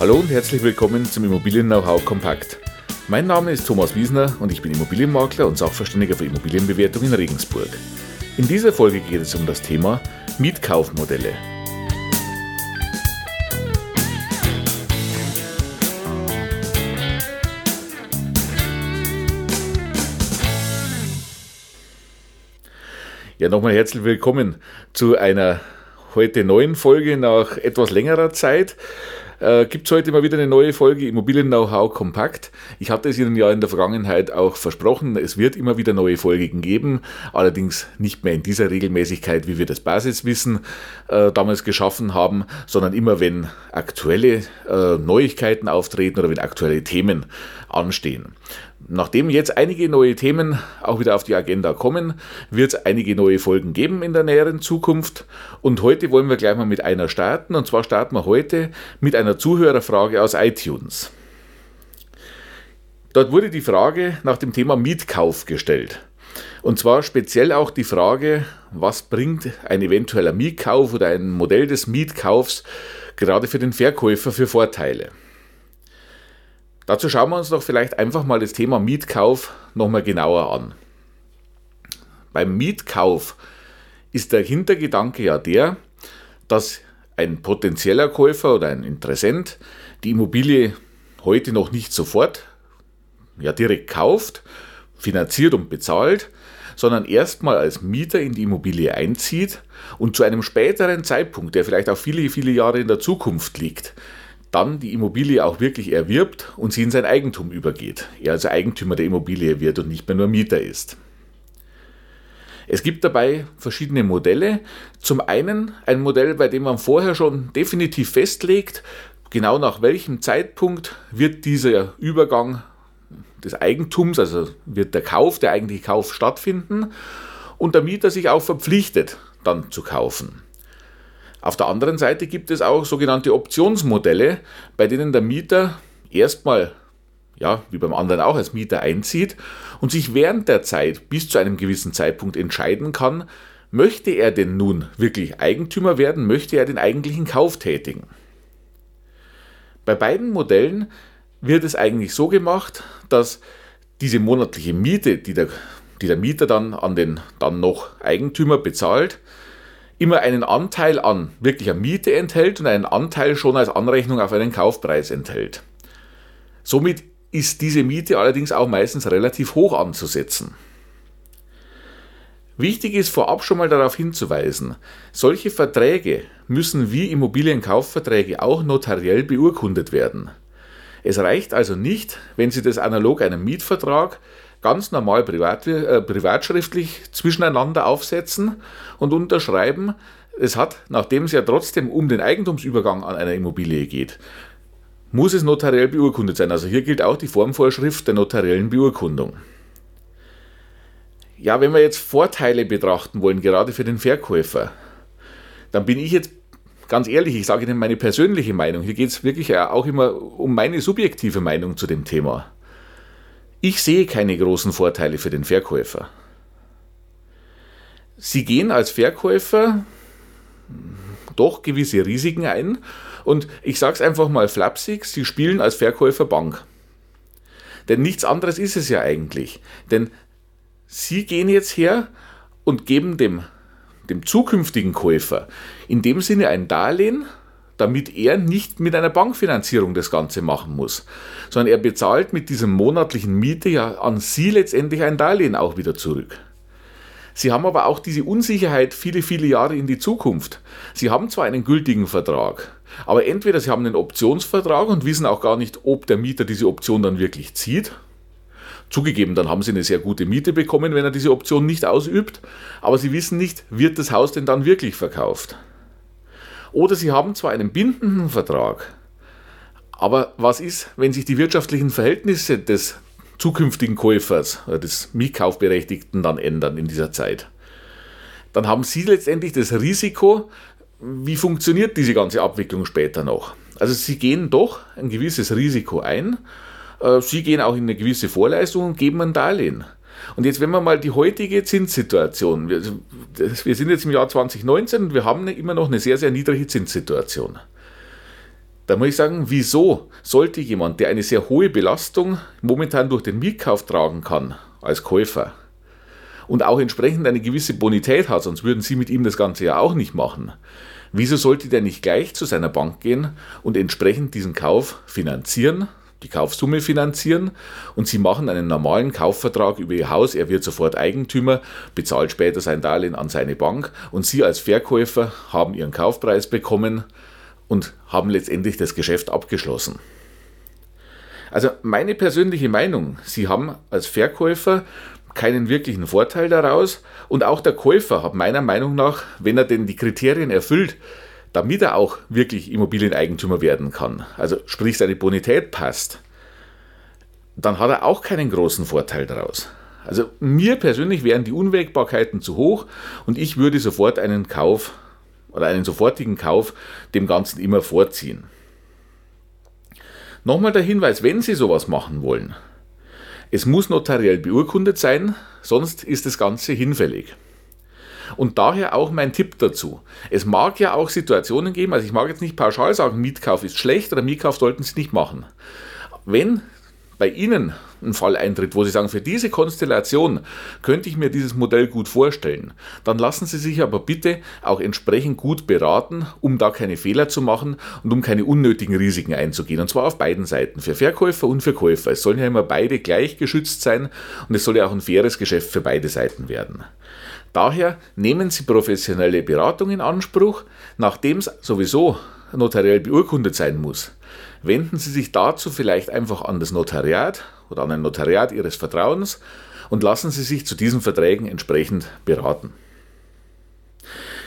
Hallo und herzlich willkommen zum Immobilien-Know-how Kompakt. Mein Name ist Thomas Wiesner und ich bin Immobilienmakler und Sachverständiger für Immobilienbewertung in Regensburg. In dieser Folge geht es um das Thema Mietkaufmodelle. Ja, nochmal herzlich willkommen zu einer heute neuen Folge nach etwas längerer Zeit. Äh, Gibt es heute mal wieder eine neue Folge Immobilien-Know-how kompakt. Ich hatte es Ihnen ja in der Vergangenheit auch versprochen, es wird immer wieder neue Folgen geben, allerdings nicht mehr in dieser Regelmäßigkeit, wie wir das Basiswissen äh, damals geschaffen haben, sondern immer wenn aktuelle äh, Neuigkeiten auftreten oder wenn aktuelle Themen anstehen. Nachdem jetzt einige neue Themen auch wieder auf die Agenda kommen, wird es einige neue Folgen geben in der näheren Zukunft. Und heute wollen wir gleich mal mit einer starten. Und zwar starten wir heute mit einer Zuhörerfrage aus iTunes. Dort wurde die Frage nach dem Thema Mietkauf gestellt. Und zwar speziell auch die Frage, was bringt ein eventueller Mietkauf oder ein Modell des Mietkaufs gerade für den Verkäufer für Vorteile. Dazu schauen wir uns doch vielleicht einfach mal das Thema Mietkauf nochmal genauer an. Beim Mietkauf ist der Hintergedanke ja der, dass ein potenzieller Käufer oder ein Interessent die Immobilie heute noch nicht sofort ja direkt kauft, finanziert und bezahlt, sondern erstmal als Mieter in die Immobilie einzieht und zu einem späteren Zeitpunkt, der vielleicht auch viele, viele Jahre in der Zukunft liegt, dann die Immobilie auch wirklich erwirbt und sie in sein Eigentum übergeht. Er also Eigentümer der Immobilie wird und nicht mehr nur Mieter ist. Es gibt dabei verschiedene Modelle. Zum einen ein Modell, bei dem man vorher schon definitiv festlegt, genau nach welchem Zeitpunkt wird dieser Übergang des Eigentums, also wird der Kauf, der eigentliche Kauf stattfinden und der Mieter sich auch verpflichtet, dann zu kaufen. Auf der anderen Seite gibt es auch sogenannte Optionsmodelle, bei denen der Mieter erstmal, ja, wie beim anderen auch als Mieter einzieht und sich während der Zeit bis zu einem gewissen Zeitpunkt entscheiden kann, möchte er denn nun wirklich Eigentümer werden, möchte er den eigentlichen Kauf tätigen. Bei beiden Modellen wird es eigentlich so gemacht, dass diese monatliche Miete, die der, die der Mieter dann an den dann noch Eigentümer bezahlt, immer einen Anteil an wirklicher Miete enthält und einen Anteil schon als Anrechnung auf einen Kaufpreis enthält. Somit ist diese Miete allerdings auch meistens relativ hoch anzusetzen. Wichtig ist vorab schon mal darauf hinzuweisen, solche Verträge müssen wie Immobilienkaufverträge auch notariell beurkundet werden. Es reicht also nicht, wenn Sie das analog einem Mietvertrag ganz normal privat, äh, privatschriftlich zwischeneinander aufsetzen und unterschreiben. Es hat, nachdem es ja trotzdem um den Eigentumsübergang an einer Immobilie geht, muss es notariell beurkundet sein. Also hier gilt auch die Formvorschrift der notariellen Beurkundung. Ja, wenn wir jetzt Vorteile betrachten wollen, gerade für den Verkäufer, dann bin ich jetzt ganz ehrlich, ich sage Ihnen meine persönliche Meinung. Hier geht es wirklich auch immer um meine subjektive Meinung zu dem Thema. Ich sehe keine großen Vorteile für den Verkäufer. Sie gehen als Verkäufer doch gewisse Risiken ein und ich sage es einfach mal flapsig, Sie spielen als Verkäufer Bank. Denn nichts anderes ist es ja eigentlich. Denn Sie gehen jetzt her und geben dem, dem zukünftigen Käufer in dem Sinne ein Darlehen, damit er nicht mit einer Bankfinanzierung das Ganze machen muss, sondern er bezahlt mit diesem monatlichen Miete ja an Sie letztendlich ein Darlehen auch wieder zurück. Sie haben aber auch diese Unsicherheit viele, viele Jahre in die Zukunft. Sie haben zwar einen gültigen Vertrag, aber entweder Sie haben einen Optionsvertrag und wissen auch gar nicht, ob der Mieter diese Option dann wirklich zieht. Zugegeben, dann haben Sie eine sehr gute Miete bekommen, wenn er diese Option nicht ausübt, aber Sie wissen nicht, wird das Haus denn dann wirklich verkauft. Oder Sie haben zwar einen bindenden Vertrag, aber was ist, wenn sich die wirtschaftlichen Verhältnisse des zukünftigen Käufers oder des Mietkaufberechtigten dann ändern in dieser Zeit? Dann haben Sie letztendlich das Risiko, wie funktioniert diese ganze Abwicklung später noch? Also Sie gehen doch ein gewisses Risiko ein. Äh, Sie gehen auch in eine gewisse Vorleistung und geben ein Darlehen. Und jetzt, wenn wir mal die heutige Zinssituation, wir, wir sind jetzt im Jahr 2019 und wir haben immer noch eine sehr, sehr niedrige Zinssituation. Da muss ich sagen, wieso sollte jemand, der eine sehr hohe Belastung momentan durch den Mietkauf tragen kann, als Käufer, und auch entsprechend eine gewisse Bonität hat, sonst würden Sie mit ihm das Ganze ja auch nicht machen. Wieso sollte der nicht gleich zu seiner Bank gehen und entsprechend diesen Kauf finanzieren, die Kaufsumme finanzieren. Und Sie machen einen normalen Kaufvertrag über Ihr Haus, er wird sofort Eigentümer, bezahlt später sein Darlehen an seine Bank. Und Sie als Verkäufer haben Ihren Kaufpreis bekommen und haben letztendlich das Geschäft abgeschlossen. Also meine persönliche Meinung, Sie haben als Verkäufer keinen wirklichen Vorteil daraus. Und auch der Käufer hat meiner Meinung nach, wenn er denn die Kriterien erfüllt, damit er auch wirklich Immobilieneigentümer werden kann, also sprich seine Bonität passt, dann hat er auch keinen großen Vorteil daraus. Also mir persönlich wären die Unwägbarkeiten zu hoch und ich würde sofort einen Kauf oder einen sofortigen Kauf dem Ganzen immer vorziehen. Nochmal der Hinweis, wenn Sie sowas machen wollen, es muss notariell beurkundet sein, sonst ist das Ganze hinfällig. Und daher auch mein Tipp dazu. Es mag ja auch Situationen geben, also ich mag jetzt nicht pauschal sagen, Mietkauf ist schlecht oder Mietkauf sollten Sie nicht machen. Wenn bei Ihnen ein Fall eintritt, wo Sie sagen, für diese Konstellation könnte ich mir dieses Modell gut vorstellen, dann lassen Sie sich aber bitte auch entsprechend gut beraten, um da keine Fehler zu machen und um keine unnötigen Risiken einzugehen. Und zwar auf beiden Seiten, für Verkäufer und für Käufer. Es sollen ja immer beide gleich geschützt sein und es soll ja auch ein faires Geschäft für beide Seiten werden. Daher nehmen Sie professionelle Beratung in Anspruch, nachdem es sowieso notariell beurkundet sein muss wenden Sie sich dazu vielleicht einfach an das Notariat oder an ein Notariat Ihres Vertrauens und lassen Sie sich zu diesen Verträgen entsprechend beraten.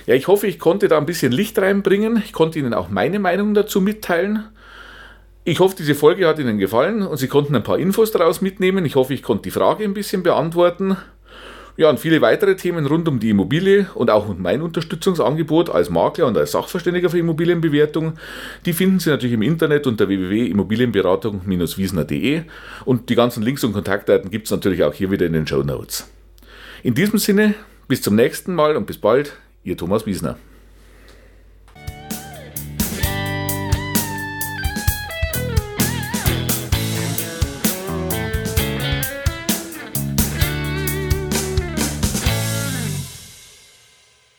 Ja, ich hoffe, ich konnte da ein bisschen Licht reinbringen. Ich konnte Ihnen auch meine Meinung dazu mitteilen. Ich hoffe, diese Folge hat Ihnen gefallen und Sie konnten ein paar Infos daraus mitnehmen. Ich hoffe, ich konnte die Frage ein bisschen beantworten. Ja, und viele weitere Themen rund um die Immobilie und auch mein Unterstützungsangebot als Makler und als Sachverständiger für Immobilienbewertung, die finden Sie natürlich im Internet unter www.immobilienberatung-wiesner.de und die ganzen Links und Kontaktdaten gibt es natürlich auch hier wieder in den Show Notes. In diesem Sinne, bis zum nächsten Mal und bis bald, Ihr Thomas Wiesner.